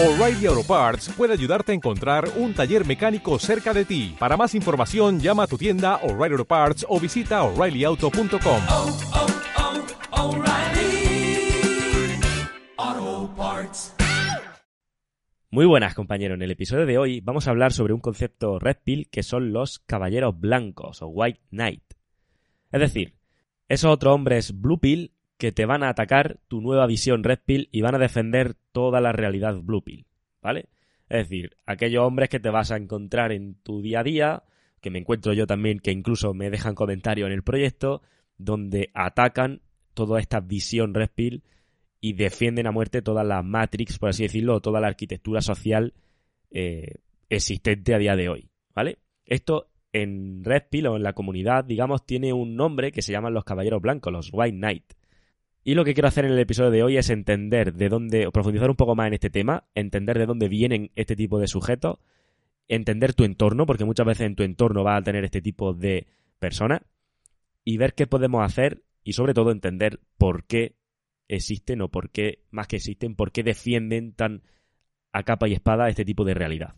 O'Reilly Auto Parts puede ayudarte a encontrar un taller mecánico cerca de ti. Para más información, llama a tu tienda O'Reilly Auto Parts o visita oreillyauto.com. oh, oh, O'Reilly Auto Parts. Muy buenas compañeros, en el episodio de hoy vamos a hablar sobre un concepto Red Pill que son los caballeros blancos o White Knight. Es decir, esos otros hombres Blue Pill que te van a atacar tu nueva visión Red Pill y van a defender toda la realidad Blue Pill, ¿vale? Es decir, aquellos hombres que te vas a encontrar en tu día a día, que me encuentro yo también, que incluso me dejan comentarios en el proyecto, donde atacan toda esta visión Red Pill y defienden a muerte toda la Matrix, por así decirlo, toda la arquitectura social eh, existente a día de hoy, ¿vale? Esto en Red Pill o en la comunidad, digamos, tiene un nombre que se llaman los Caballeros Blancos, los White Knight. Y lo que quiero hacer en el episodio de hoy es entender de dónde, profundizar un poco más en este tema, entender de dónde vienen este tipo de sujetos, entender tu entorno, porque muchas veces en tu entorno vas a tener este tipo de personas, y ver qué podemos hacer y sobre todo entender por qué existen o por qué, más que existen, por qué defienden tan a capa y espada este tipo de realidad.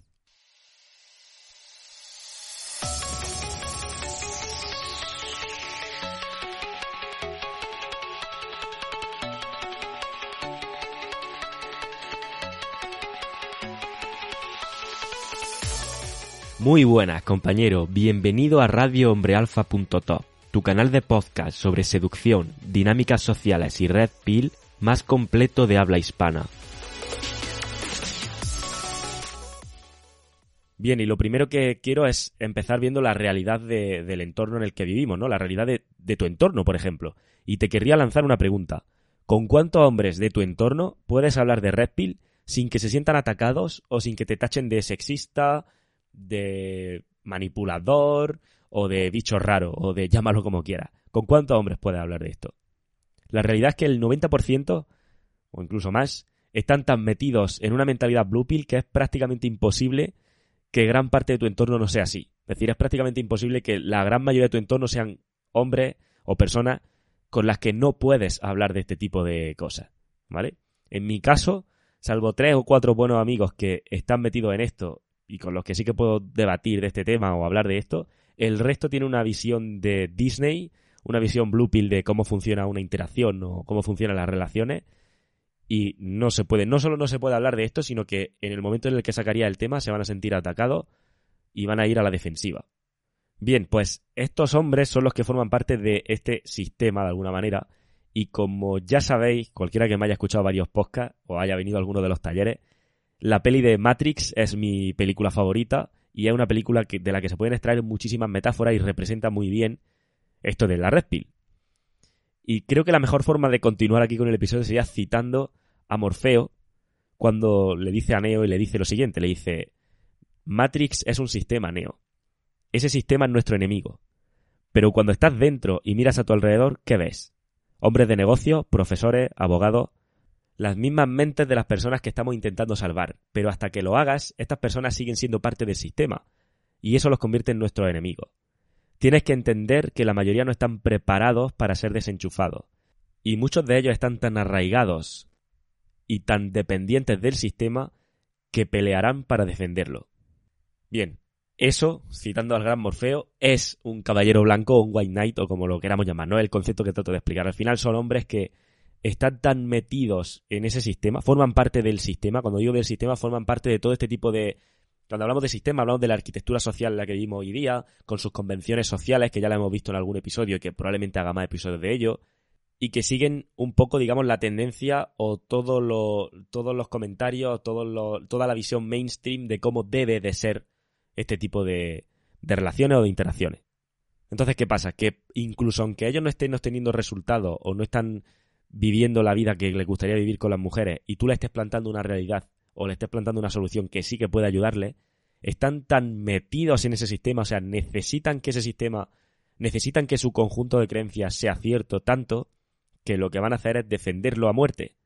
Muy buenas, compañero. Bienvenido a radiohombrealfa.top, tu canal de podcast sobre seducción, dinámicas sociales y red pill más completo de habla hispana. Bien, y lo primero que quiero es empezar viendo la realidad de- del entorno en el que vivimos, ¿no? La realidad de, de tu entorno, por ejemplo. Y te querría lanzar una pregunta. ¿Con cuántos hombres de tu entorno puedes hablar de red pill sin que se sientan atacados o sin que te tachen de sexista, de manipulador o de bicho raro o de llámalo como quiera. ¿Con cuántos hombres puedes hablar de esto? La realidad es que el 90% o incluso más están tan metidos en una mentalidad blue pill que es prácticamente imposible que gran parte de tu entorno no sea así. Es decir, es prácticamente imposible que la gran mayoría de tu entorno sean hombres o personas con las que no puedes hablar de este tipo de cosas. ¿Vale? En mi caso, salvo tres o cuatro buenos amigos que están metidos en esto y con los que sí que puedo debatir de este tema o hablar de esto, el resto tiene una visión de Disney, una visión blue pill de cómo funciona una interacción o cómo funcionan las relaciones y no se puede, no solo no se puede hablar de esto, sino que en el momento en el que sacaría el tema se van a sentir atacados y van a ir a la defensiva. Bien, pues estos hombres son los que forman parte de este sistema de alguna manera y como ya sabéis, cualquiera que me haya escuchado varios podcasts o haya venido a alguno de los talleres, la peli de Matrix es mi película favorita y es una película que, de la que se pueden extraer muchísimas metáforas y representa muy bien esto de la Red Pill. Y creo que la mejor forma de continuar aquí con el episodio sería citando a Morfeo cuando le dice a Neo y le dice lo siguiente, le dice, Matrix es un sistema, Neo. Ese sistema es nuestro enemigo. Pero cuando estás dentro y miras a tu alrededor, ¿qué ves? Hombres de negocio, profesores, abogados, las mismas mentes de las personas que estamos intentando salvar. Pero hasta que lo hagas, estas personas siguen siendo parte del sistema. Y eso los convierte en nuestros enemigos. Tienes que entender que la mayoría no están preparados para ser desenchufados. Y muchos de ellos están tan arraigados y tan dependientes del sistema que pelearán para defenderlo. Bien, eso, citando al gran Morfeo, es un caballero blanco o un white knight o como lo queramos llamar, ¿no? El concepto que trato de explicar. Al final son hombres que están tan metidos en ese sistema, forman parte del sistema, cuando digo del sistema, forman parte de todo este tipo de... Cuando hablamos de sistema, hablamos de la arquitectura social en la que vivimos hoy día, con sus convenciones sociales, que ya la hemos visto en algún episodio que probablemente haga más episodios de ello, y que siguen un poco, digamos, la tendencia o todo lo, todos los comentarios, todo toda la visión mainstream de cómo debe de ser este tipo de, de relaciones o de interacciones. Entonces, ¿qué pasa? Que incluso aunque ellos no estén obteniendo resultados o no están viviendo la vida que les gustaría vivir con las mujeres y tú le estés plantando una realidad o le estés plantando una solución que sí que puede ayudarle, están tan metidos en ese sistema, o sea, necesitan que ese sistema, necesitan que su conjunto de creencias sea cierto tanto que lo que van a hacer es defenderlo a muerte.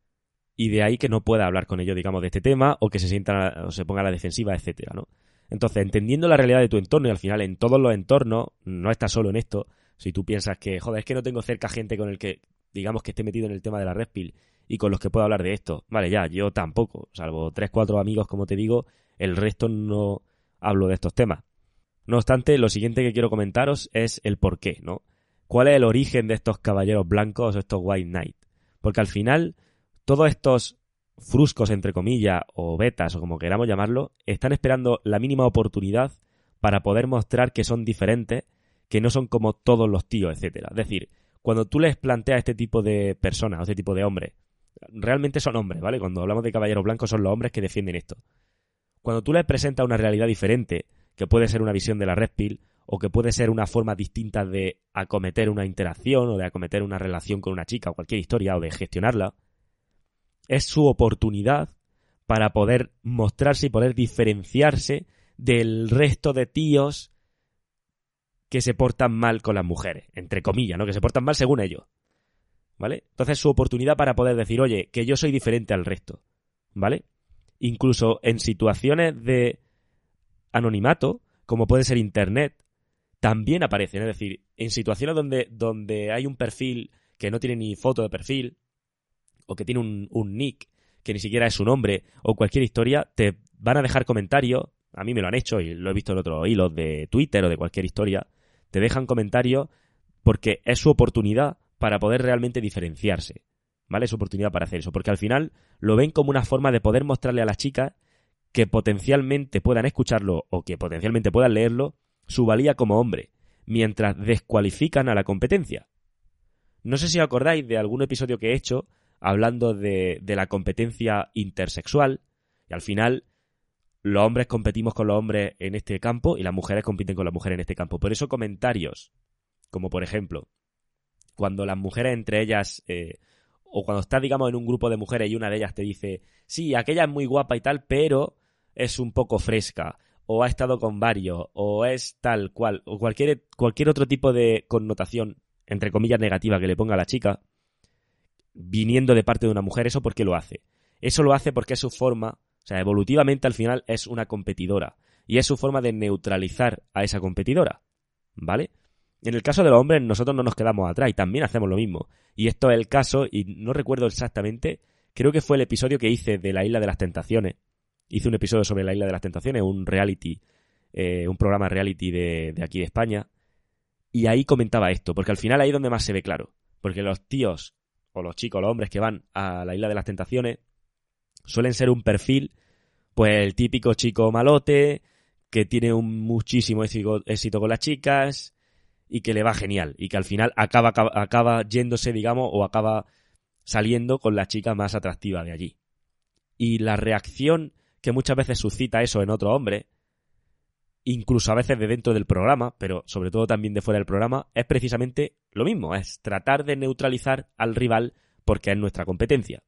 Y de ahí que no pueda hablar con ellos, digamos, de este tema, o que se sienta o se ponga a la defensiva, etcétera, ¿no? Entonces, entendiendo la realidad de tu entorno, y al final en todos los entornos, no estás solo en esto, si tú piensas que, joder, es que no tengo cerca gente con el que, digamos, que esté metido en el tema de la red pill, y con los que puedo hablar de esto. Vale, ya, yo tampoco, salvo tres, cuatro amigos, como te digo, el resto no hablo de estos temas. No obstante, lo siguiente que quiero comentaros es el por qué, ¿no? ¿Cuál es el origen de estos caballeros blancos o estos white knight? Porque al final, todos estos fruscos, entre comillas, o betas, o como queramos llamarlo, están esperando la mínima oportunidad para poder mostrar que son diferentes, que no son como todos los tíos, etcétera. Es decir, cuando tú les planteas a este tipo de personas, o este tipo de hombres, realmente son hombres, ¿vale? Cuando hablamos de caballeros blancos son los hombres que defienden esto. Cuando tú les presentas una realidad diferente, que puede ser una visión de la red pill, o que puede ser una forma distinta de acometer una interacción o de acometer una relación con una chica o cualquier historia o de gestionarla, es su oportunidad para poder mostrarse y poder diferenciarse del resto de tíos que se portan mal con las mujeres, entre comillas, ¿no? Que se portan mal según ellos. ¿Vale? Entonces su oportunidad para poder decir, oye, que yo soy diferente al resto. ¿Vale? Incluso en situaciones de anonimato, como puede ser Internet, también aparecen. Es decir, en situaciones donde, donde hay un perfil que no tiene ni foto de perfil, o que tiene un, un nick que ni siquiera es su nombre, o cualquier historia, te van a dejar comentarios. A mí me lo han hecho y lo he visto en otros hilos de Twitter o de cualquier historia. Te dejan comentarios porque es su oportunidad para poder realmente diferenciarse. ¿Vale? Es su oportunidad para hacer eso. Porque al final lo ven como una forma de poder mostrarle a las chicas que potencialmente puedan escucharlo o que potencialmente puedan leerlo su valía como hombre, mientras descualifican a la competencia. No sé si acordáis de algún episodio que he hecho hablando de la competencia intersexual, y al final los hombres competimos con los hombres en este campo y las mujeres compiten con las mujeres en este campo. Por eso comentarios, como por ejemplo, cuando las mujeres entre ellas, eh, o cuando estás, digamos, en un grupo de mujeres y una de ellas te dice, sí, aquella es muy guapa y tal, pero es un poco fresca, o ha estado con varios, o es tal cual, o cualquier, cualquier otro tipo de connotación, entre comillas, negativa que le ponga a la chica, viniendo de parte de una mujer, ¿eso por qué lo hace? Eso lo hace porque es su forma, o sea, evolutivamente al final es una competidora. Y es su forma de neutralizar a esa competidora. ¿Vale? En el caso de los hombres, nosotros no nos quedamos atrás y también hacemos lo mismo. Y esto es el caso, y no recuerdo exactamente, creo que fue el episodio que hice de la Isla de las Tentaciones. Hice un episodio sobre la Isla de las Tentaciones, un reality, eh, un programa reality de, de aquí de España. Y ahí comentaba esto, porque al final ahí es donde más se ve claro. Porque los tíos o los chicos, los hombres que van a la isla de las tentaciones, suelen ser un perfil, pues el típico chico malote, que tiene un muchísimo éxito con las chicas y que le va genial y que al final acaba, acaba, acaba yéndose, digamos, o acaba saliendo con la chica más atractiva de allí. Y la reacción que muchas veces suscita eso en otro hombre incluso a veces de dentro del programa, pero sobre todo también de fuera del programa, es precisamente lo mismo, es tratar de neutralizar al rival porque es nuestra competencia.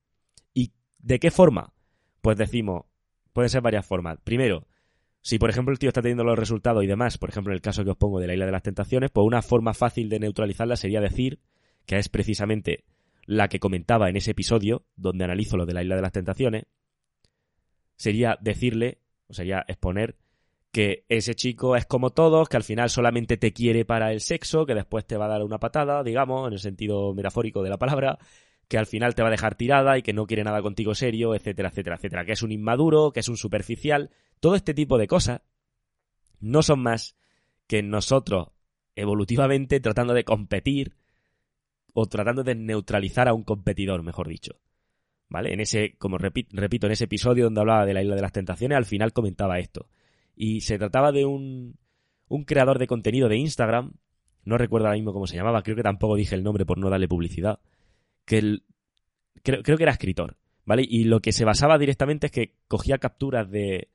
¿Y de qué forma? Pues decimos, pueden ser varias formas. Primero, si por ejemplo el tío está teniendo los resultados y demás, por ejemplo en el caso que os pongo de la isla de las tentaciones, pues una forma fácil de neutralizarla sería decir que es precisamente la que comentaba en ese episodio donde analizo lo de la isla de las tentaciones, sería decirle, o sería exponer que ese chico es como todos, que al final solamente te quiere para el sexo, que después te va a dar una patada, digamos, en el sentido metafórico de la palabra, que al final te va a dejar tirada y que no quiere nada contigo serio, etcétera, etcétera, etcétera, que es un inmaduro, que es un superficial, todo este tipo de cosas no son más que nosotros evolutivamente tratando de competir o tratando de neutralizar a un competidor, mejor dicho. ¿Vale? En ese, como repito, en ese episodio donde hablaba de la isla de las tentaciones, al final comentaba esto. Y se trataba de un, un creador de contenido de Instagram, no recuerdo ahora mismo cómo se llamaba, creo que tampoco dije el nombre por no darle publicidad, que el, creo, creo que era escritor, ¿vale? Y lo que se basaba directamente es que cogía capturas de,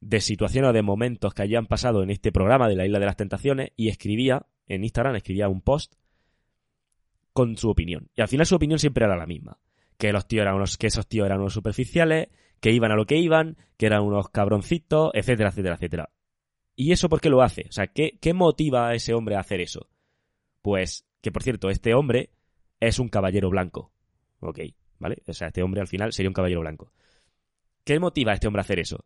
de situaciones o de momentos que hayan pasado en este programa de la Isla de las Tentaciones y escribía, en Instagram escribía un post con su opinión. Y al final su opinión siempre era la misma. Que los tíos eran unos, que esos tíos eran unos superficiales, que iban a lo que iban, que eran unos cabroncitos, etcétera, etcétera, etcétera. ¿Y eso por qué lo hace? O sea, ¿qué, ¿qué motiva a ese hombre a hacer eso? Pues, que por cierto, este hombre es un caballero blanco. Ok, ¿vale? O sea, este hombre al final sería un caballero blanco. ¿Qué motiva a este hombre a hacer eso?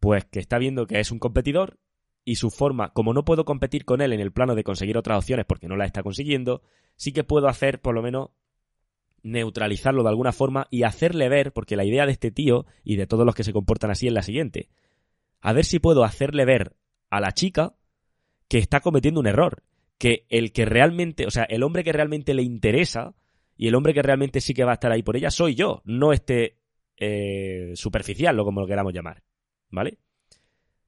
Pues que está viendo que es un competidor y su forma, como no puedo competir con él en el plano de conseguir otras opciones porque no la está consiguiendo, sí que puedo hacer por lo menos neutralizarlo de alguna forma y hacerle ver, porque la idea de este tío y de todos los que se comportan así es la siguiente. A ver si puedo hacerle ver a la chica que está cometiendo un error. Que el que realmente, o sea, el hombre que realmente le interesa y el hombre que realmente sí que va a estar ahí por ella soy yo, no este eh, superficial, o como lo queramos llamar. ¿Vale?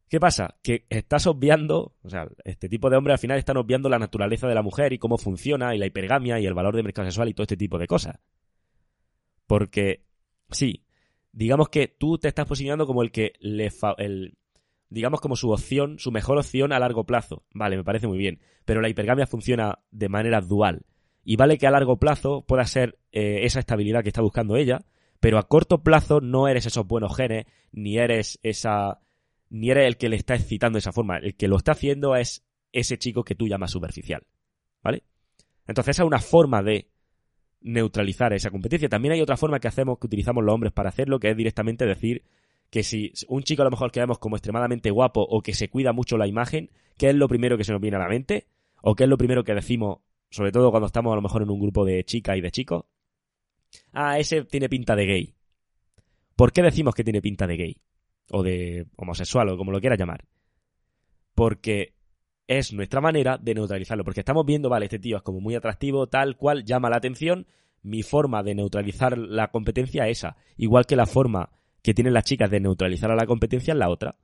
¿Qué pasa? Que estás obviando, o sea, este tipo de hombres al final están obviando la naturaleza de la mujer y cómo funciona y la hipergamia y el valor de mercado sexual y todo este tipo de cosas. Porque, sí, digamos que tú te estás posicionando como el que le... el, digamos como su opción, su mejor opción a largo plazo. Vale, me parece muy bien. Pero la hipergamia funciona de manera dual. Y vale que a largo plazo pueda ser eh, esa estabilidad que está buscando ella, pero a corto plazo no eres esos buenos genes, ni eres esa ni eres el que le está excitando de esa forma. El que lo está haciendo es ese chico que tú llamas superficial. ¿Vale? Entonces esa es una forma de neutralizar esa competencia. También hay otra forma que hacemos, que utilizamos los hombres para hacerlo, que es directamente decir que si un chico a lo mejor que como extremadamente guapo o que se cuida mucho la imagen, ¿qué es lo primero que se nos viene a la mente? ¿O qué es lo primero que decimos, sobre todo cuando estamos a lo mejor en un grupo de chicas y de chicos? Ah, ese tiene pinta de gay. ¿Por qué decimos que tiene pinta de gay? o de homosexual o como lo quieras llamar. Porque es nuestra manera de neutralizarlo. Porque estamos viendo, vale, este tío es como muy atractivo, tal cual, llama la atención. Mi forma de neutralizar la competencia es esa. Igual que la forma que tienen las chicas de neutralizar a la competencia es la otra.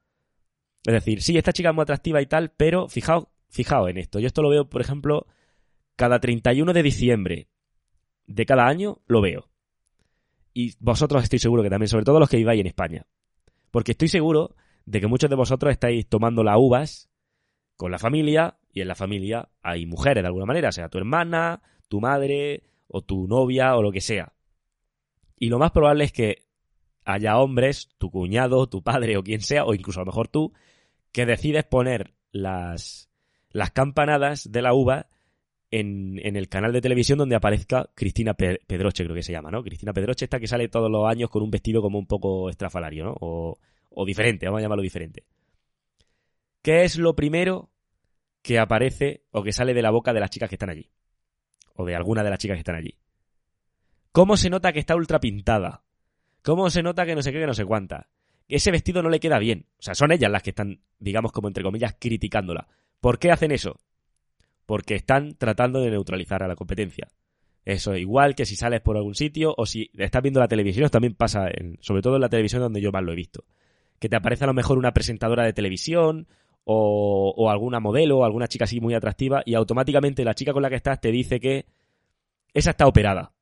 Es decir, sí, esta chica es muy atractiva y tal, pero fijaos, fijaos en esto. Yo esto lo veo, por ejemplo, cada 31 de diciembre de cada año lo veo. Y vosotros estoy seguro que también, sobre todo los que viváis en España. Porque estoy seguro de que muchos de vosotros estáis tomando las uvas con la familia y en la familia hay mujeres de alguna manera, sea tu hermana, tu madre o tu novia o lo que sea. Y lo más probable es que haya hombres, tu cuñado, tu padre o quien sea, o incluso a lo mejor tú, que decides poner las, las campanadas de la uva en, en, el canal de televisión donde aparezca Cristina Pedroche, creo que se llama, ¿no? Cristina Pedroche, esta que sale todos los años con un vestido como un poco estrafalario, ¿no? O, o diferente, vamos a llamarlo diferente. ¿Qué es lo primero que aparece o que sale de la boca de las chicas que están allí? O de alguna de las chicas que están allí. ¿Cómo se nota que está ultra pintada? ¿Cómo se nota que no sé qué, que no sé cuánta? Ese vestido no le queda bien. O sea, son ellas las que están, digamos, como entre comillas, criticándola. ¿Por qué hacen eso? porque están tratando de neutralizar a la competencia. Eso igual que si sales por algún sitio o si estás viendo la televisión, también pasa, sobre todo en la televisión donde yo más lo he visto. Que te aparece a lo mejor una presentadora de televisión o, o alguna modelo o alguna chica así muy atractiva y automáticamente la chica con la que estás te dice que esa está operada.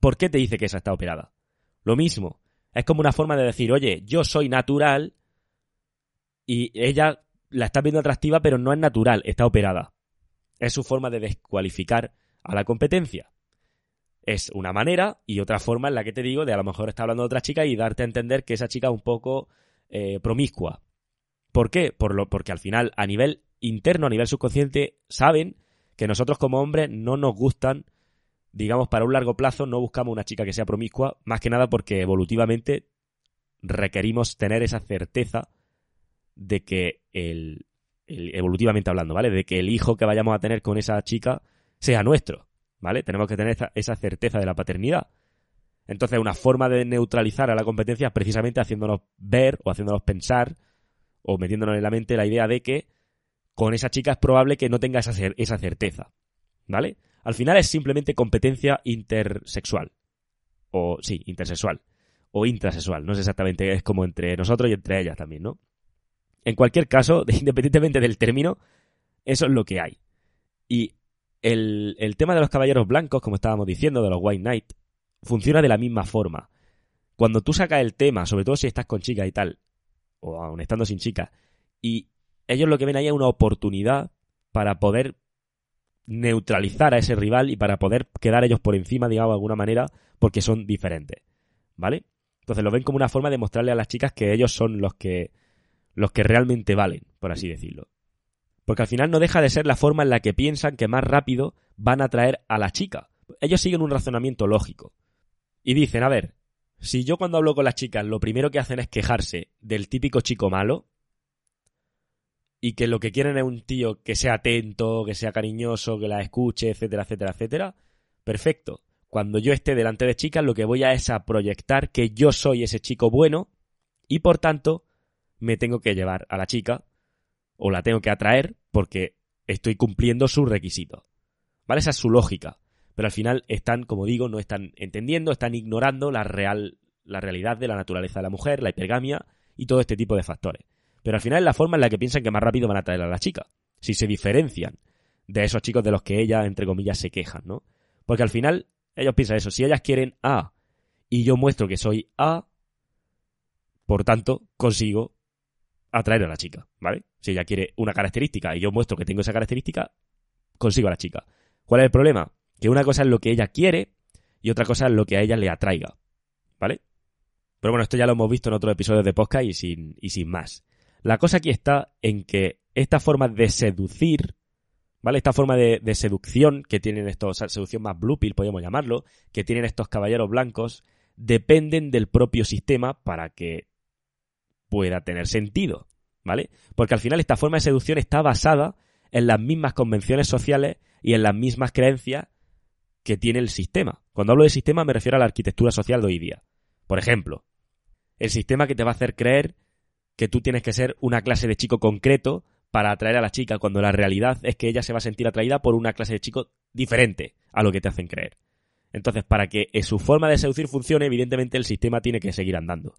¿Por qué te dice que esa está operada? Lo mismo. Es como una forma de decir, oye, yo soy natural y ella la está viendo atractiva, pero no es natural, está operada. Es su forma de descualificar a la competencia. Es una manera y otra forma en la que te digo de a lo mejor está hablando de otra chica y darte a entender que esa chica es un poco eh, promiscua. ¿Por qué? Por lo, porque al final, a nivel interno, a nivel subconsciente, saben que nosotros como hombres no nos gustan, digamos, para un largo plazo, no buscamos una chica que sea promiscua, más que nada porque evolutivamente requerimos tener esa certeza de que el, evolutivamente hablando, ¿vale? De que el hijo que vayamos a tener con esa chica sea nuestro, ¿vale? Tenemos que tener esa, certeza de la paternidad. Entonces, una forma de neutralizar a la competencia es precisamente haciéndonos ver o haciéndonos pensar o metiéndonos en la mente la idea de que con esa chica es probable que no tenga esa, esa certeza, ¿vale? Al final es simplemente competencia intersexual. O, sí, intersexual. O intrasexual. No sé exactamente, es como entre nosotros y entre ellas también, ¿no? En cualquier caso, independientemente del término, eso es lo que hay. Y el, el tema de los caballeros blancos, como estábamos diciendo, de los White Knight, funciona de la misma forma. Cuando tú sacas el tema, sobre todo si estás con chicas y tal, o aun estando sin chicas, y ellos lo que ven ahí es una oportunidad para poder neutralizar a ese rival y para poder quedar ellos por encima, digamos, de alguna manera, porque son diferentes. ¿Vale? Entonces lo ven como una forma de mostrarle a las chicas que ellos son los que los que realmente valen, por así decirlo. Porque al final no deja de ser la forma en la que piensan que más rápido van a atraer a la chica. Ellos siguen un razonamiento lógico. Y dicen, a ver, si yo cuando hablo con las chicas lo primero que hacen es quejarse del típico chico malo, y que lo que quieren es un tío que sea atento, que sea cariñoso, que la escuche, etcétera, etcétera, etcétera, perfecto. cuando yo esté delante de chicas, lo que voy a es a proyectar que yo soy ese chico bueno y por tanto me tengo que llevar a la chica o la tengo que atraer porque estoy cumpliendo sus requisitos. ¿Vale? Esa es su lógica. Pero al final están, como digo, no están entendiendo, están ignorando la real, la realidad de la naturaleza de la mujer, la hipergamia y todo este tipo de factores. Pero al final es la forma en la que piensan que más rápido van a atraer a la chica. Si se diferencian de esos chicos de los que ella, entre comillas, se quejan, ¿no? Porque al final ellos piensan eso. Si ellas quieren A y yo muestro que soy A, por tanto, consigo atraer a la chica, ¿vale? Si ella quiere una característica y yo muestro que tengo esa característica, consigo a la chica. ¿Cuál es el problema? Que una cosa es lo que ella quiere y otra cosa es lo que a ella le atraiga, ¿vale? Pero bueno, esto ya lo hemos visto en otros episodios de podcast y sin, y sin más. La cosa aquí está en que esta forma de seducir, ¿vale? Esta forma de, seducción que tienen estos, seducción más blue pill, podríamos llamarlo, que tienen estos caballeros blancos, dependen del propio sistema para que pueda tener sentido, ¿vale? Porque al final esta forma de seducción está basada en las mismas convenciones sociales y en las mismas creencias que tiene el sistema. Cuando hablo de sistema me refiero a la arquitectura social de hoy día. Por ejemplo, el sistema que te va a hacer creer que tú tienes que ser una clase de chico concreto para atraer a la chica, cuando la realidad es que ella se va a sentir atraída por una clase de chico diferente a lo que te hacen creer. Entonces, para que su forma de seducir funcione, evidentemente el sistema tiene que seguir andando.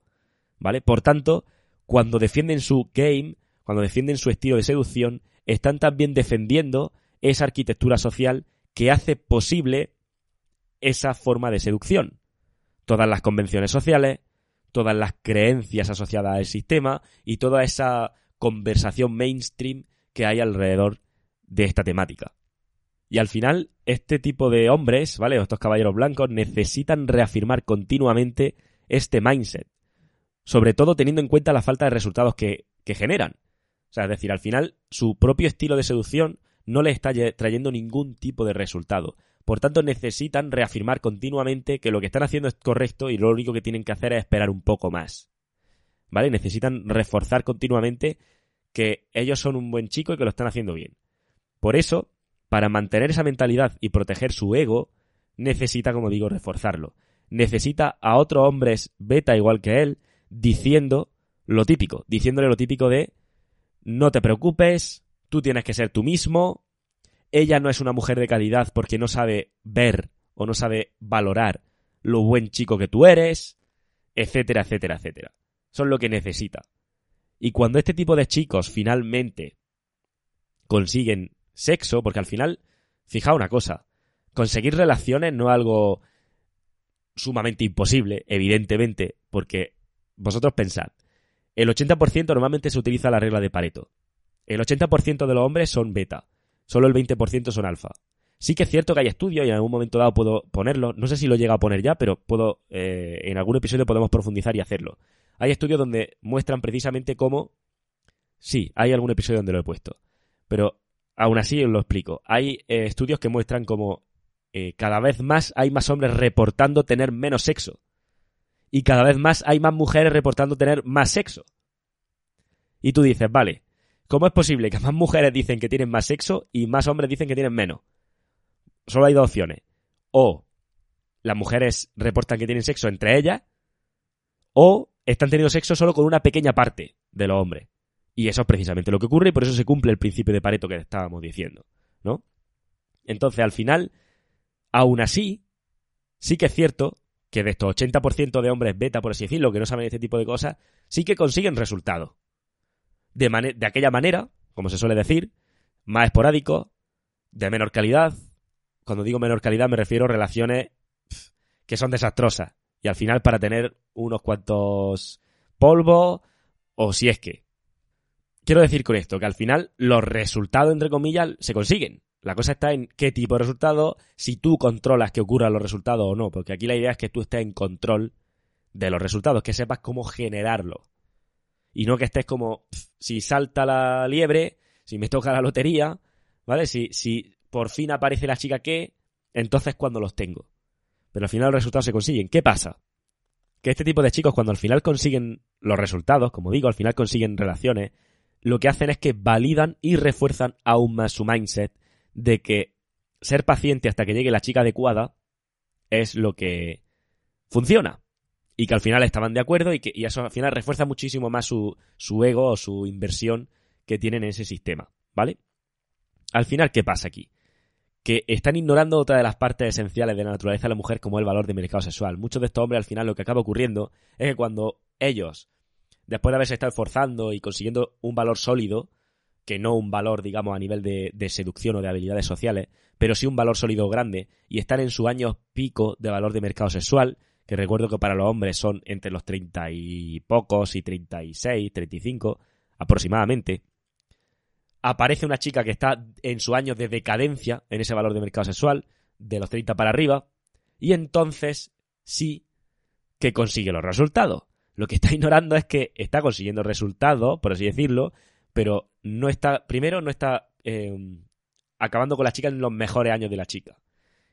¿Vale? Por tanto, cuando defienden su game, cuando defienden su estilo de seducción, están también defendiendo esa arquitectura social que hace posible esa forma de seducción. Todas las convenciones sociales, todas las creencias asociadas al sistema y toda esa conversación mainstream que hay alrededor de esta temática. Y al final, este tipo de hombres, ¿vale? Estos caballeros blancos necesitan reafirmar continuamente este mindset sobre todo teniendo en cuenta la falta de resultados que, generan. O sea, es decir, al final su propio estilo de seducción no le está trayendo ningún tipo de resultado. Por tanto, necesitan reafirmar continuamente que lo que están haciendo es correcto y lo único que tienen que hacer es esperar un poco más. ¿Vale? Necesitan reforzar continuamente que ellos son un buen chico y que lo están haciendo bien. Por eso, para mantener esa mentalidad y proteger su ego, necesita, como digo, reforzarlo. Necesita a otros hombres beta igual que él diciendo lo típico, diciéndole lo típico de no te preocupes, tú tienes que ser tú mismo, ella no es una mujer de calidad porque no sabe ver o no sabe valorar lo buen chico que tú eres, etcétera, etcétera, etcétera. Son lo que necesita. Y cuando este tipo de chicos finalmente consiguen sexo, porque al final, fija una cosa, conseguir relaciones no es algo sumamente imposible, evidentemente, porque vosotros pensad, el 80% normalmente se utiliza la regla de Pareto. El 80% de los hombres son beta, solo el 20% son alfa. Sí que es cierto que hay estudios y en algún momento dado puedo ponerlo, no sé si lo llega a poner ya, pero puedo, eh, en algún episodio podemos profundizar y hacerlo. Hay estudios donde muestran precisamente cómo, sí, hay algún episodio donde lo he puesto, pero aún así os lo explico. Hay eh, estudios que muestran cómo eh, cada vez más hay más hombres reportando tener menos sexo y cada vez más hay más mujeres reportando tener más sexo. Y tú dices, vale, ¿cómo es posible que más mujeres dicen que tienen más sexo y más hombres dicen que tienen menos? Solo hay dos opciones. O las mujeres reportan que tienen sexo entre ellas, o están teniendo sexo solo con una pequeña parte de los hombres. Y eso es precisamente lo que ocurre y por eso se cumple el principio de Pareto que estábamos diciendo, ¿no? Entonces, al final, aún así, sí que es cierto que de estos 80% de hombres beta, por así decirlo, que no saben este tipo de cosas, sí que consiguen resultados. De, de aquella manera, como se suele decir, más esporádico, de menor calidad. Cuando digo menor calidad me refiero a relaciones que son desastrosas. Y al final para tener unos cuantos polvos, o si es que. Quiero decir con esto que al final los resultados, entre comillas, se consiguen. La cosa está en qué tipo de resultado, si tú controlas que ocurran los resultados o no, porque aquí la idea es que tú estés en control de los resultados, que sepas cómo generarlo. Y no que estés como, si salta la liebre, si me toca la lotería, ¿vale? Si, si por fin aparece la chica que, entonces cuando los tengo. Pero al final los resultados se consiguen. ¿Qué pasa? Que este tipo de chicos cuando al final consiguen los resultados, como digo, al final consiguen relaciones, lo que hacen es que validan y refuerzan aún más su mindset de que ser paciente hasta que llegue la chica adecuada es lo que funciona. Y que al final estaban de acuerdo y que eso al final refuerza muchísimo más su, su ego o su inversión que tienen en ese sistema, ¿vale? Al final, ¿qué pasa aquí? Que están ignorando otra de las partes esenciales de la naturaleza de la mujer como el valor de mercado sexual. Muchos de estos hombres al final lo que acaba ocurriendo es que cuando ellos, después de haberse estado esforzando y consiguiendo un valor sólido, que no un valor, digamos, a nivel de, seducción o de habilidades sociales, pero sí un valor sólido grande, y están en su año pico de valor de mercado sexual, que recuerdo que para los hombres son entre los 30 y pocos y 36, 35 aproximadamente, aparece una chica que está en su año de decadencia en ese valor de mercado sexual, de los 30 para arriba, y entonces sí que consigue los resultados. Lo que está ignorando es que está consiguiendo resultados, por así decirlo, pero no está, primero, no está eh, acabando con la chica en los mejores años de la chica.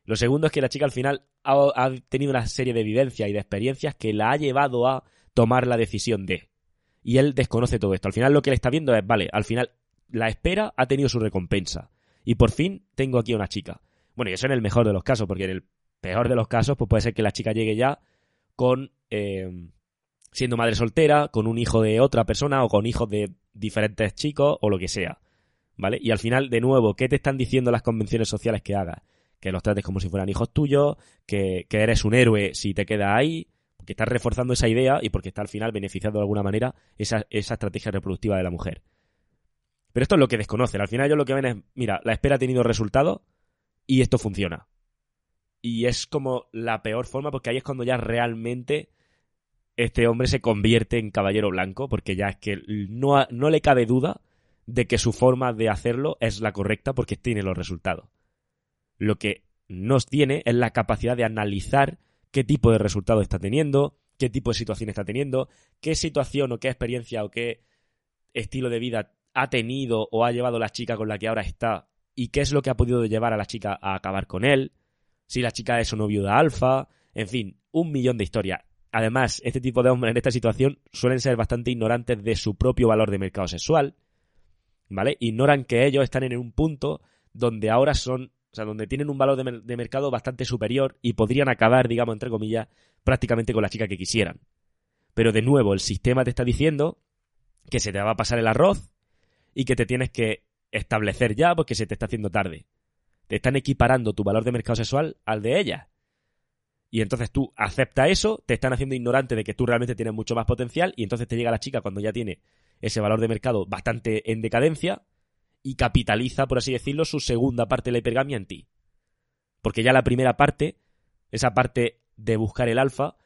Lo segundo es que la chica al final ha, tenido una serie de vivencias y de experiencias que la ha llevado a tomar la decisión de. Y él desconoce todo esto. Al final lo que él está viendo es, vale, al final la espera ha tenido su recompensa. Y por fin tengo aquí a una chica. Bueno, y eso en el mejor de los casos, porque en el peor de los casos, pues puede ser que la chica llegue ya con eh, siendo madre soltera, con un hijo de otra persona o con hijos de diferentes chicos o lo que sea. ¿Vale? Y al final, de nuevo, ¿qué te están diciendo las convenciones sociales que hagas? Que los trates como si fueran hijos tuyos, que, que eres un héroe si te quedas ahí, porque estás reforzando esa idea y porque está al final beneficiando de alguna manera esa, esa estrategia reproductiva de la mujer. Pero esto es lo que desconocen. Al final ellos lo que ven es, mira, la espera ha tenido resultados y esto funciona. Y es como la peor forma porque ahí es cuando ya realmente este hombre se convierte en caballero blanco porque ya es que no, no le cabe duda de que su forma de hacerlo es la correcta porque tiene los resultados. Lo que nos tiene es la capacidad de analizar qué tipo de resultado está teniendo, qué tipo de situación está teniendo, qué situación o qué experiencia o qué estilo de vida ha tenido o ha llevado la chica con la que ahora está y qué es lo que ha podido llevar a la chica a acabar con él, si la chica es o no viuda alfa, en fin, un millón de historias. Además, este tipo de hombres en esta situación suelen ser bastante ignorantes de su propio valor de mercado sexual, ¿vale? Ignoran que ellos están en un punto donde ahora son, sea, donde tienen un valor de, de mercado bastante superior y podrían acabar, digamos, entre comillas, prácticamente con la chica que quisieran. Pero de nuevo, el sistema te está diciendo que se te va a pasar el arroz y que te tienes que establecer ya porque se te está haciendo tarde. Te están equiparando tu valor de mercado sexual al de ella. Y entonces tú aceptas eso, te están haciendo ignorante de que tú realmente tienes mucho más potencial y entonces te llega la chica cuando ya tiene ese valor de mercado bastante en decadencia y capitaliza, por así decirlo, su segunda parte de la hipergamia en ti. Porque ya la primera parte, esa parte de buscar el alfa,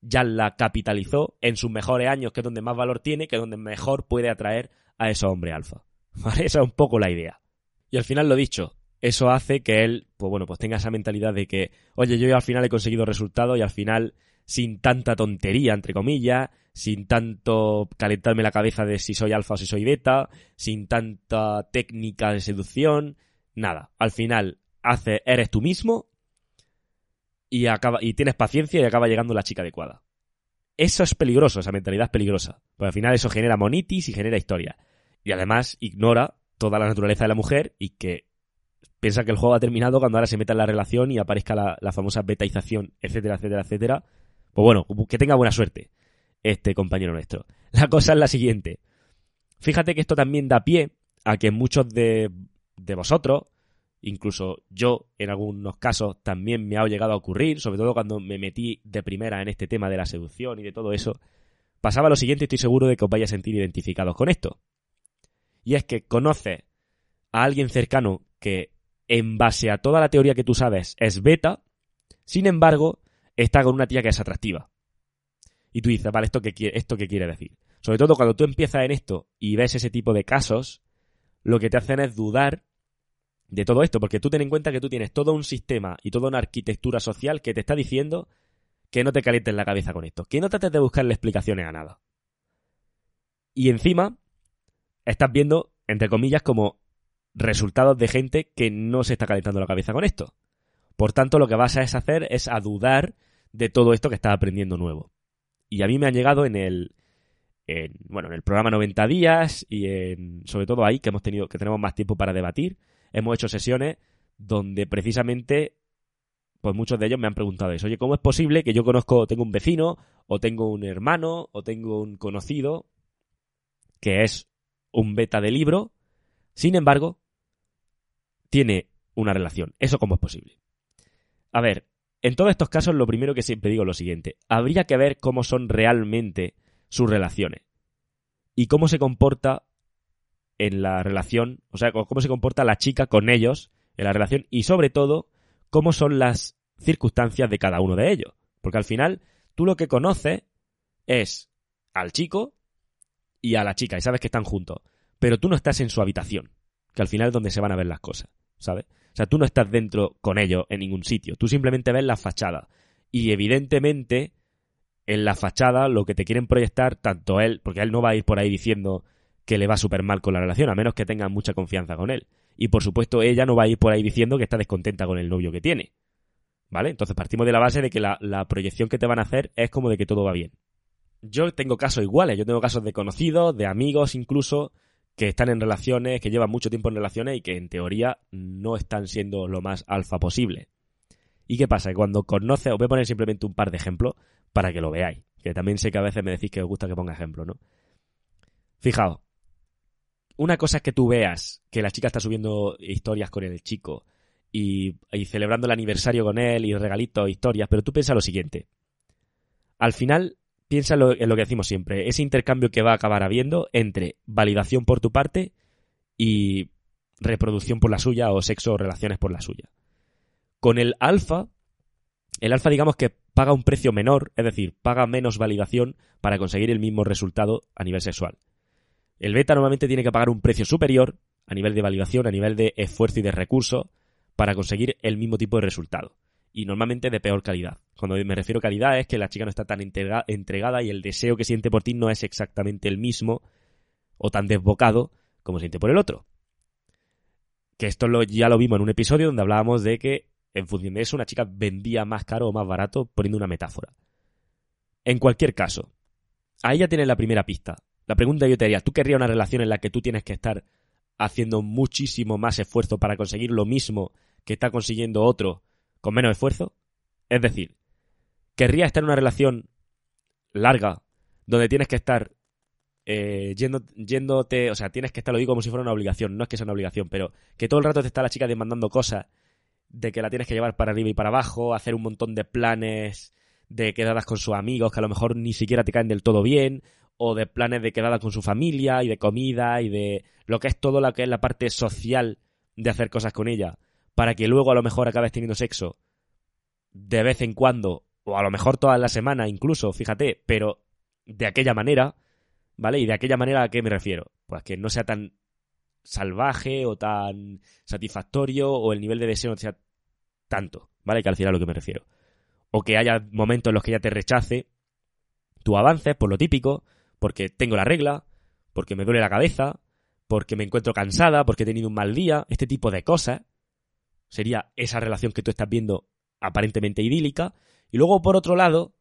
ya la capitalizó en sus mejores años, que es donde más valor tiene, que es donde mejor puede atraer a esos hombres alfa. ¿Vale? Esa es un poco la idea. Y al final lo dicho, eso hace que él, pues bueno, pues tenga esa mentalidad de que, oye, yo al final he conseguido resultados y al final, sin tanta tontería, entre comillas, sin tanto calentarme la cabeza de si soy alfa o si soy beta, sin tanta técnica de seducción, nada. Al final, hace, eres tú mismo y, acaba, y tienes paciencia y acaba llegando la chica adecuada. Eso es peligroso, esa mentalidad es peligrosa. Porque al final eso genera monitis y genera historia. Y además ignora toda la naturaleza de la mujer y que piensa que el juego ha terminado cuando ahora se meta en la relación y aparezca la, la famosa betaización, etcétera, etcétera, etcétera. Pues bueno, que tenga buena suerte este compañero nuestro. La cosa es la siguiente. Fíjate que esto también da pie a que muchos de, de vosotros, incluso yo en algunos casos también me ha llegado a ocurrir, sobre todo cuando me metí de primera en este tema de la seducción y de todo eso, pasaba lo siguiente y estoy seguro de que os vais a sentir identificados con esto. Y es que conoces a alguien cercano que en base a toda la teoría que tú sabes, es beta, sin embargo, está con una tía que es atractiva. Y tú dices, vale, ¿esto qué, quiere, ¿esto qué quiere decir? Sobre todo cuando tú empiezas en esto y ves ese tipo de casos, lo que te hacen es dudar de todo esto, porque tú ten en cuenta que tú tienes todo un sistema y toda una arquitectura social que te está diciendo que no te calientes la cabeza con esto, que no trates de buscarle explicaciones a nada. Y encima, estás viendo, entre comillas, como resultados de gente que no se está calentando la cabeza con esto. Por tanto, lo que vas a hacer es a dudar de todo esto que estás aprendiendo nuevo. Y a mí me han llegado en el, en, bueno, en el programa 90 días y en, sobre todo ahí que hemos tenido, que tenemos más tiempo para debatir, hemos hecho sesiones donde precisamente pues muchos de ellos me han preguntado eso. Oye, ¿cómo es posible que yo conozco, tengo un vecino, o tengo un hermano, o tengo un conocido, que es un beta de libro, sin embargo, tiene una relación? ¿Eso cómo es posible? A ver, en todos estos casos lo primero que siempre digo es lo siguiente. Habría que ver cómo son realmente sus relaciones. Y cómo se comporta en la relación, o sea, cómo se comporta la chica con ellos en la relación y sobre todo cómo son las circunstancias de cada uno de ellos. Porque al final tú lo que conoces es al chico y a la chica y sabes que están juntos, pero tú no estás en su habitación, que al final es donde se van a ver las cosas, ¿sabes? O sea, tú no estás dentro con ellos en ningún sitio, tú simplemente ves la fachada y evidentemente en la fachada lo que te quieren proyectar tanto él, porque él no va a ir por ahí diciendo que le va súper mal con la relación, a menos que tenga mucha confianza con él. Y por supuesto ella no va a ir por ahí diciendo que está descontenta con el novio que tiene. ¿Vale? Entonces partimos de la base de que la, la proyección que te van a hacer es como de que todo va bien. Yo tengo casos iguales, yo tengo casos de conocidos, de amigos incluso, que están en relaciones, que llevan mucho tiempo en relaciones y que en teoría no están siendo lo más alfa posible. ¿Y qué pasa? Que cuando conoces, os voy a poner simplemente un par de ejemplos para que lo veáis, que también sé que a veces me decís que os gusta que ponga ejemplos, ¿no? Fijaos, una cosa es que tú veas que la chica está subiendo historias con el chico y, celebrando el aniversario con él y regalitos, historias, pero tú piensa lo siguiente. Al final, piensa en lo que decimos siempre, ese intercambio que va a acabar habiendo entre validación por tu parte y reproducción por la suya o sexo o relaciones por la suya. Con el alfa, el alfa digamos que paga un precio menor, es decir, paga menos validación para conseguir el mismo resultado a nivel sexual. El beta normalmente tiene que pagar un precio superior a nivel de validación, a nivel de esfuerzo y de recursos para conseguir el mismo tipo de resultado. Y normalmente de peor calidad. Cuando me refiero a calidad es que la chica no está tan entregada y el deseo que siente por ti no es exactamente el mismo o tan desbocado como siente por el otro. Que esto ya lo vimos en un episodio donde hablábamos de que en función de eso una chica vendía más caro o más barato poniendo una metáfora. En cualquier caso, ahí ya tienes la primera pista. La pregunta yo te haría, ¿tú querrías una relación en la que tú tienes que estar haciendo muchísimo más esfuerzo para conseguir lo mismo que está consiguiendo otro con menos esfuerzo? Es decir, ¿querrías estar en una relación larga donde tienes que estar eh, yendo, yéndote, o sea, tienes que estar, lo digo como si fuera una obligación, no es que sea una obligación, pero que todo el rato te está la chica demandando cosas de que la tienes que llevar para arriba y para abajo, hacer un montón de planes de quedadas con sus amigos que a lo mejor ni siquiera te caen del todo bien, o de planes de quedada con su familia y de comida y de lo que es todo lo que es la parte social de hacer cosas con ella, para que luego a lo mejor acabes teniendo sexo de vez en cuando, o a lo mejor toda la semana incluso, fíjate, pero de aquella manera, ¿vale? Y de aquella manera a qué me refiero? Pues que no sea tan salvaje o tan satisfactorio o el nivel de deseo no sea tanto, ¿vale? Que al final a lo que me refiero. O que haya momentos en los que ella te rechace, tu avances por lo típico, porque tengo la regla, porque me duele la cabeza, porque me encuentro cansada, porque he tenido un mal día, este tipo de cosas. Sería esa relación que tú estás viendo aparentemente idílica. Y luego, por otro lado,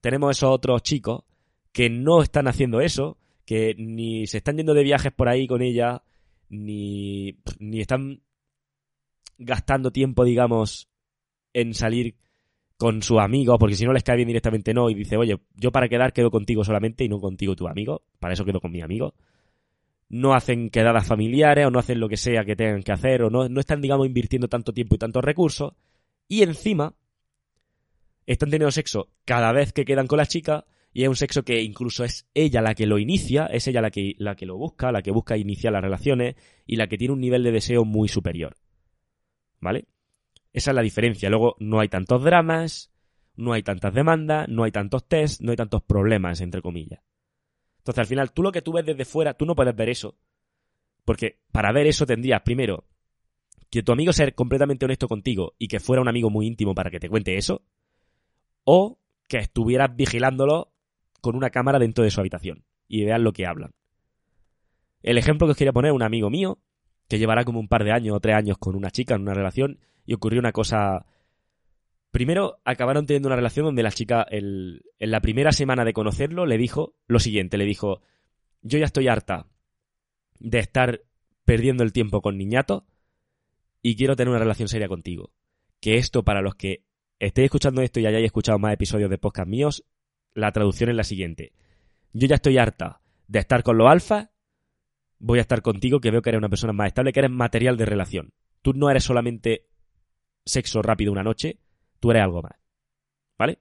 tenemos esos otros chicos que no están haciendo eso, que ni se están yendo de viajes por ahí con ella, ni, ni están gastando tiempo, digamos, en salir con su amigo, porque si no les cae bien directamente no, y dice, oye, yo para quedar quedo contigo solamente y no contigo tu amigo, para eso quedo con mi amigo. No hacen quedadas familiares o no hacen lo que sea que tengan que hacer o no, no están, digamos, invirtiendo tanto tiempo y tantos recursos. Y encima, están teniendo sexo cada vez que quedan con la chica y es un sexo que incluso es ella la que lo inicia, es ella la que, la que lo busca, la que busca iniciar las relaciones y la que tiene un nivel de deseo muy superior. ¿Vale? Esa es la diferencia. Luego no hay tantos dramas, no hay tantas demandas, no hay tantos tests, no hay tantos problemas, entre comillas. Entonces, al final, tú lo que tú ves desde fuera, tú no puedes ver eso. Porque para ver eso tendrías, primero, que tu amigo sea completamente honesto contigo y que fuera un amigo muy íntimo para que te cuente eso. O que estuvieras vigilándolo con una cámara dentro de su habitación y veas lo que hablan. El ejemplo que os quería poner, un amigo mío, que llevará como un par de años o tres años con una chica en una relación, y ocurrió una cosa... Primero acabaron teniendo una relación donde la chica, en la primera semana de conocerlo, le dijo lo siguiente, le dijo, yo ya estoy harta de estar perdiendo el tiempo con niñato y quiero tener una relación seria contigo. Que esto para los que estéis escuchando esto y hayáis escuchado más episodios de podcast míos, la traducción es la siguiente. Yo ya estoy harta de estar con los alfas, voy a estar contigo que veo que eres una persona más estable, que eres material de relación. Tú no eres solamente sexo rápido una noche, tú eres algo más. ¿Vale?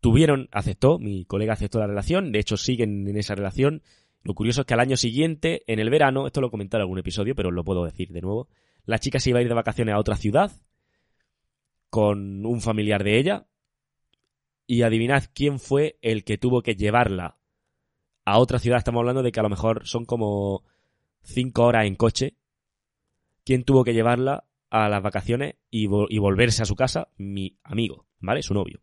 Tuvieron, aceptó, mi colega aceptó la relación, de hecho siguen en esa relación. Lo curioso es que al año siguiente, en el verano, esto lo he en algún episodio, pero lo puedo decir de nuevo, la chica se iba a ir de vacaciones a otra ciudad con un familiar de ella. Y adivinad quién fue el que tuvo que llevarla a otra ciudad. Estamos hablando de que a lo mejor son como cinco horas en coche. ¿Quién tuvo que llevarla a las vacaciones y, volverse a su casa? Mi amigo, ¿vale? Su novio.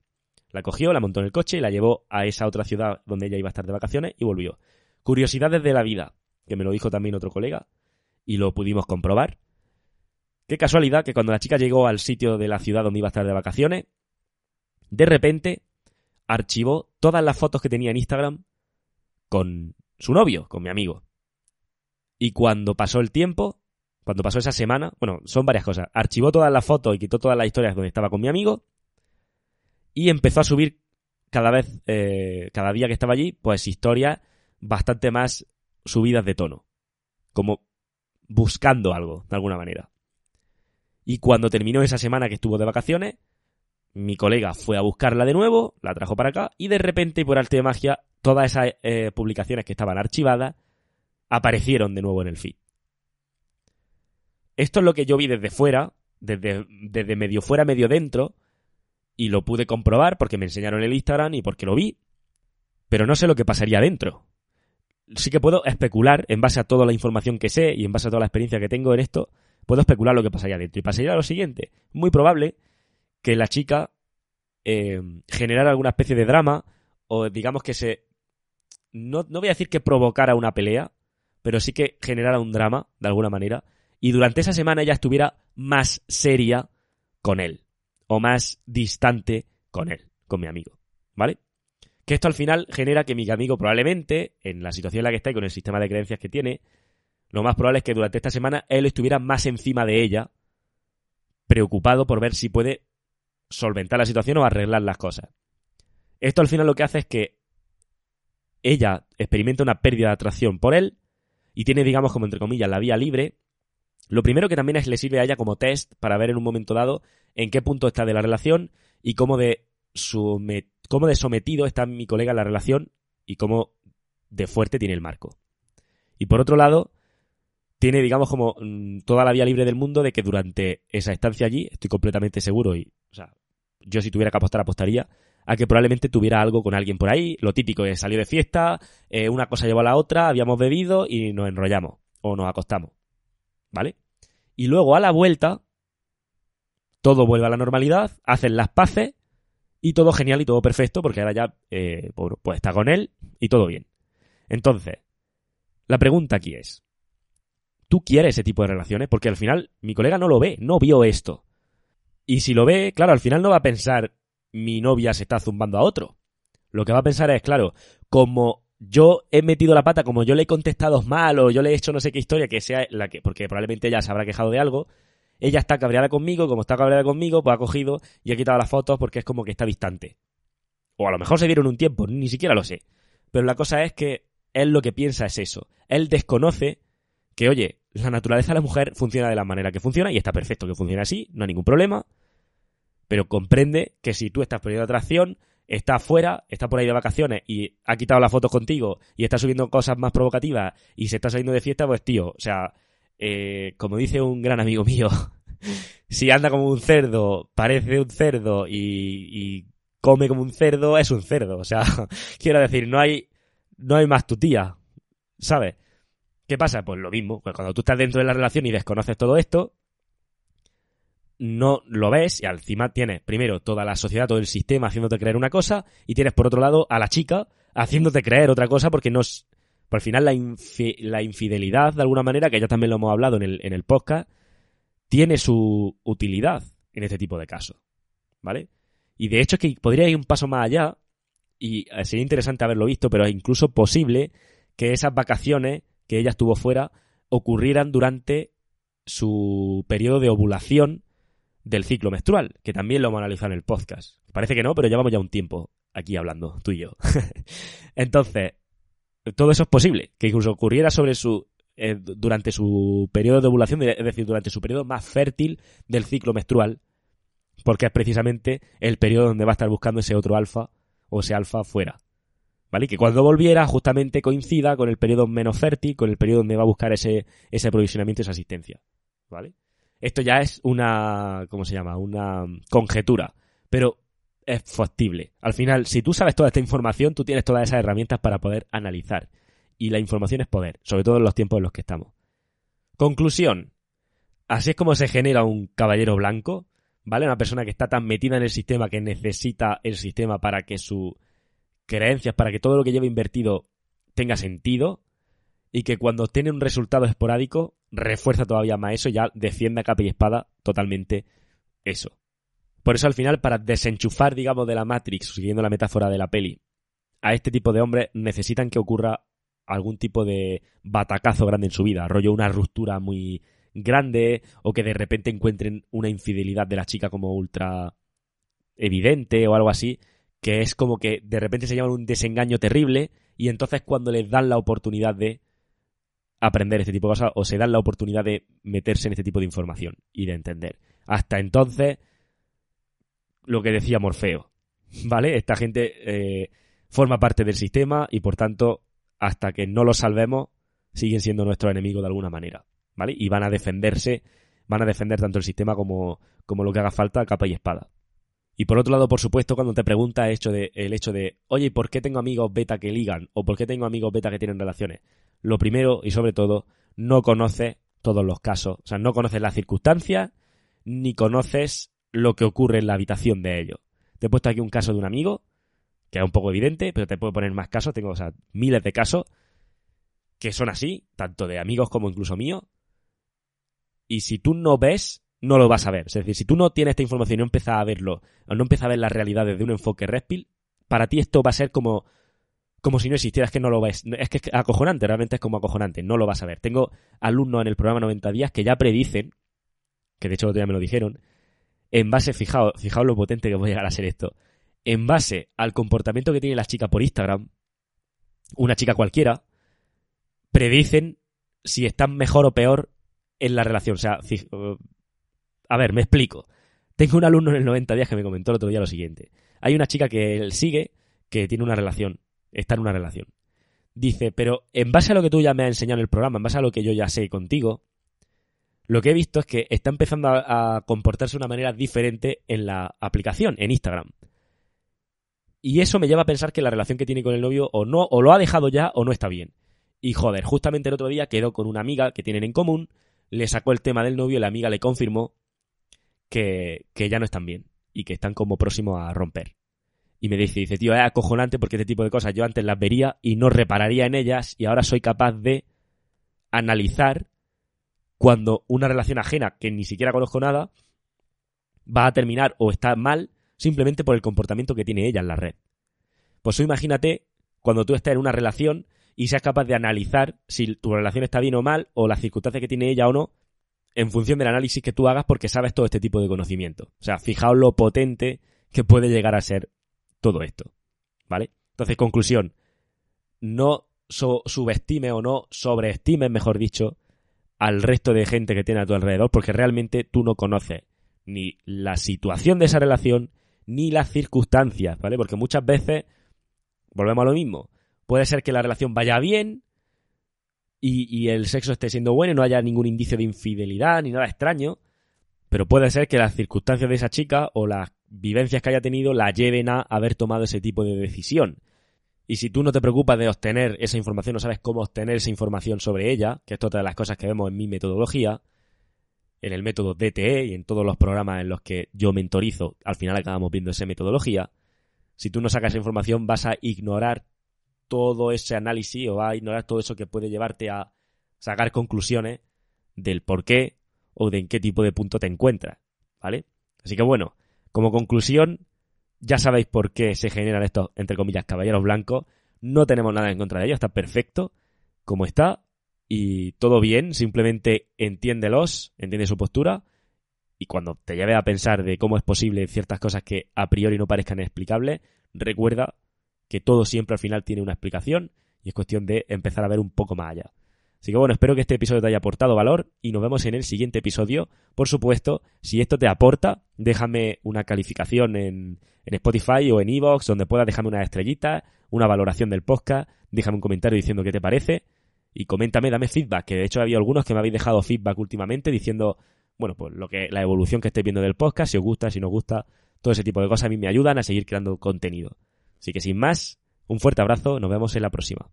La cogió, la montó en el coche y la llevó a esa otra ciudad donde ella iba a estar de vacaciones y volvió. Curiosidades de la vida, que me lo dijo también otro colega y lo pudimos comprobar. Qué casualidad que cuando la chica llegó al sitio de la ciudad donde iba a estar de vacaciones, de repente archivó todas las fotos que tenía en Instagram con su novio, con mi amigo. Y cuando pasó el tiempo, cuando pasó esa semana, bueno, son varias cosas. Archivó todas las fotos y quitó todas las historias donde estaba con mi amigo y empezó a subir cada vez, eh, cada día que estaba allí, pues historias bastante más subidas de tono. Como buscando algo, de alguna manera. Y cuando terminó esa semana que estuvo de vacaciones, mi colega fue a buscarla de nuevo, la trajo para acá, y de repente, por arte de magia, todas esas eh, publicaciones que estaban archivadas aparecieron de nuevo en el feed. Esto es lo que yo vi desde fuera, desde, medio fuera, medio dentro, y lo pude comprobar porque me enseñaron el Instagram y porque lo vi, pero no sé lo que pasaría dentro. Sí que puedo especular en base a toda la información que sé y en base a toda la experiencia que tengo en esto, puedo especular lo que pasaría dentro. Y pasaría lo siguiente. Muy probable que la chica eh, generara alguna especie de drama o digamos que se... No, no voy a decir que provocara una pelea, pero sí que generara un drama, de alguna manera, y durante esa semana ella estuviera más seria con él, o más distante con él, con mi amigo, ¿vale? Que esto al final genera que mi amigo probablemente, en la situación en la que está y con el sistema de creencias que tiene, lo más probable es que durante esta semana él estuviera más encima de ella, preocupado por ver si puede solventar la situación o arreglar las cosas. Esto al final lo que hace es que ella experimenta una pérdida de atracción por él y tiene, digamos, como entre comillas, la vía libre. Lo primero que también es le sirve a ella como test para ver en un momento dado en qué punto está de la relación y cómo de, cómo de sometido está mi colega en la relación y cómo de fuerte tiene el marco. Y por otro lado, tiene, digamos, como mm, toda la vía libre del mundo de que durante esa estancia allí, estoy completamente seguro y, o sea, yo si tuviera que apostar, apostaría a que probablemente tuviera algo con alguien por ahí. Lo típico es salir de fiesta, eh, una cosa llevó a la otra, habíamos bebido y nos enrollamos o nos acostamos. ¿Vale? Y luego a la vuelta, todo vuelve a la normalidad, hacen las paces y todo genial y todo perfecto porque ahora ya, eh, pues está con él y todo bien. Entonces, la pregunta aquí es, tú quieres ese tipo de relaciones, porque al final mi colega no lo ve, no vio esto. Y si lo ve, claro, al final no va a pensar mi novia se está zumbando a otro. Lo que va a pensar es, claro, como yo he metido la pata, como yo le he contestado mal o yo le he hecho no sé qué historia que sea la que, porque probablemente ella se habrá quejado de algo, ella está cabreada conmigo, como está cabreada conmigo, pues ha cogido y ha quitado las fotos porque es como que está distante. O a lo mejor se dieron un tiempo, ni siquiera lo sé. Pero la cosa es que él lo que piensa es eso. Él desconoce que, oye, la naturaleza de la mujer funciona de la manera que funciona y está perfecto que funcione así, no hay ningún problema, pero comprende que si tú estás perdiendo atracción, está fuera, está por ahí de vacaciones y ha quitado las fotos contigo y está subiendo cosas más provocativas y se está saliendo de fiesta, pues tío, o sea, eh, como dice un gran amigo mío, si anda como un cerdo, parece un cerdo y, y come como un cerdo, es un cerdo. O sea, quiero decir, no hay, no hay más tu tía, ¿sabes? ¿Qué pasa? Pues lo mismo, cuando tú estás dentro de la relación y desconoces todo esto, no lo ves y encima tienes primero toda la sociedad, todo el sistema haciéndote creer una cosa y tienes por otro lado a la chica haciéndote creer otra cosa porque no es... Por al final la, la infidelidad, de alguna manera, que ya también lo hemos hablado en el, en el podcast, tiene su utilidad en este tipo de casos. ¿Vale? Y de hecho es que podría ir un paso más allá y eh, sería interesante haberlo visto, pero es incluso posible que esas vacaciones que ella estuvo fuera ocurrieran durante su periodo de ovulación del ciclo menstrual, que también lo hemos analizado en el podcast. Parece que no, pero llevamos ya un tiempo aquí hablando, tú y yo. Entonces, todo eso es posible, que incluso ocurriera sobre su eh, durante su periodo de ovulación, es decir, durante su periodo más fértil del ciclo menstrual, porque es precisamente el periodo donde va a estar buscando ese otro alfa o ese alfa fuera. ¿Vale? Que cuando volviera justamente coincida con el periodo menos fértil, con el periodo donde va a buscar ese, ese aprovisionamiento, esa asistencia. ¿Vale? Esto ya es una, ¿cómo se llama? Una conjetura. Pero es factible. Al final, si tú sabes toda esta información, tú tienes todas esas herramientas para poder analizar. Y la información es poder, sobre todo en los tiempos en los que estamos. Conclusión. Así es como se genera un caballero blanco, ¿vale? Una persona que está tan metida en el sistema que necesita el sistema para que sus creencias, para que todo lo que lleva invertido tenga sentido y que cuando tiene un resultado esporádico refuerza todavía más eso ya defiende a capa y espada totalmente eso. Por eso al final, para desenchufar, digamos, de la Matrix, siguiendo la metáfora de la peli, a este tipo de hombres necesitan que ocurra algún tipo de batacazo grande en su vida, rollo una ruptura muy grande o que de repente encuentren una infidelidad de la chica como ultra evidente o algo así, que es como que de repente se llama un desengaño terrible y entonces cuando les dan la oportunidad de aprender este tipo de cosas o se dan la oportunidad de meterse en este tipo de información y de entender. Hasta entonces, lo que decía Morfeo, ¿vale? Esta gente eh, forma parte del sistema y por tanto, hasta que no lo salvemos, siguen siendo nuestros enemigos de alguna manera, ¿vale? Y van a defenderse, van a defender tanto el sistema como, como lo que haga falta, capa y espada. Y por otro lado, por supuesto, cuando te pregunta el hecho de, el hecho de oye, ¿por qué tengo amigos beta que ligan? ¿O por qué tengo amigos beta que tienen relaciones? Lo primero y sobre todo, no conoces todos los casos. O sea, no conoces las circunstancias ni conoces lo que ocurre en la habitación de ellos. Te he puesto aquí un caso de un amigo, que es un poco evidente, pero te puedo poner más casos. Tengo, o sea, miles de casos que son así, tanto de amigos como incluso míos. Y si tú no ves, no lo vas a ver. Es decir, si tú no tienes esta información y no empiezas a verlo, o no empiezas a ver la realidad desde un enfoque respil, para ti esto va a ser como como si no existiera, es que no lo ves. Es que es acojonante, realmente es como acojonante, no lo vas a ver. Tengo alumnos en el programa 90 días que ya predicen, que de hecho el otro día me lo dijeron, en base, fijaos, fijaos lo potente que voy a llegar a ser esto, en base al comportamiento que tiene la chica por Instagram, una chica cualquiera, predicen si están mejor o peor en la relación. O sea, a ver, me explico. Tengo un alumno en el 90 días que me comentó el otro día lo siguiente. Hay una chica que él sigue que tiene una relación está en una relación. Dice, pero en base a lo que tú ya me has enseñado en el programa, en base a lo que yo ya sé contigo, lo que he visto es que está empezando a, comportarse de una manera diferente en la aplicación, en Instagram. Y eso me lleva a pensar que la relación que tiene con el novio o no, o lo ha dejado ya o no está bien. Y joder, justamente el otro día quedó con una amiga que tienen en común, le sacó el tema del novio y la amiga le confirmó que, que ya no están bien y que están como próximos a romper y me dice, dice, tío, es acojonante porque este tipo de cosas yo antes las vería y no repararía en ellas y ahora soy capaz de analizar cuando una relación ajena que ni siquiera conozco nada va a terminar o está mal simplemente por el comportamiento que tiene ella en la red. Pues imagínate cuando tú estás en una relación y seas capaz de analizar si tu relación está bien o mal o las circunstancias que tiene ella o no en función del análisis que tú hagas porque sabes todo este tipo de conocimiento. O sea, fijaos lo potente que puede llegar a ser todo esto. ¿Vale? Entonces, conclusión. No subestime o no sobreestime, mejor dicho, al resto de gente que tiene a tu alrededor, porque realmente tú no conoces ni la situación de esa relación, ni las circunstancias, ¿vale? Porque muchas veces, volvemos a lo mismo, puede ser que la relación vaya bien y, y el sexo esté siendo bueno y no haya ningún indicio de infidelidad ni nada extraño, pero puede ser que las circunstancias de esa chica o las vivencias que haya tenido la lleven a haber tomado ese tipo de decisión. Y si tú no te preocupas de obtener esa información, no sabes cómo obtener esa información sobre ella, que es otra de las cosas que vemos en mi metodología, en el método DTE y en todos los programas en los que yo mentorizo, al final acabamos viendo esa metodología, si tú no sacas esa información vas a ignorar todo ese análisis o vas a ignorar todo eso que puede llevarte a sacar conclusiones del por qué o de en qué tipo de punto te encuentras, ¿vale? Así que bueno, como conclusión, ya sabéis por qué se generan estos, entre comillas, caballeros blancos. No tenemos nada en contra de ellos, está perfecto como está y todo bien, simplemente entiéndelos, entiende su postura y cuando te lleves a pensar de cómo es posible ciertas cosas que a priori no parezcan explicables, recuerda que todo siempre al final tiene una explicación y es cuestión de empezar a ver un poco más allá. Así que bueno, espero que este episodio te haya aportado valor y nos vemos en el siguiente episodio. Por supuesto, si esto te aporta, déjame una calificación en, en Spotify o en Evox, donde puedas dejarme una estrellita, una valoración del podcast, déjame un comentario diciendo qué te parece y coméntame, dame feedback, que de hecho había algunos que me habéis dejado feedback últimamente diciendo, bueno, pues lo que la evolución que estéis viendo del podcast, si os gusta, si no os gusta, todo ese tipo de cosas a mí me ayudan a seguir creando contenido. Así que sin más, un fuerte abrazo, nos vemos en la próxima.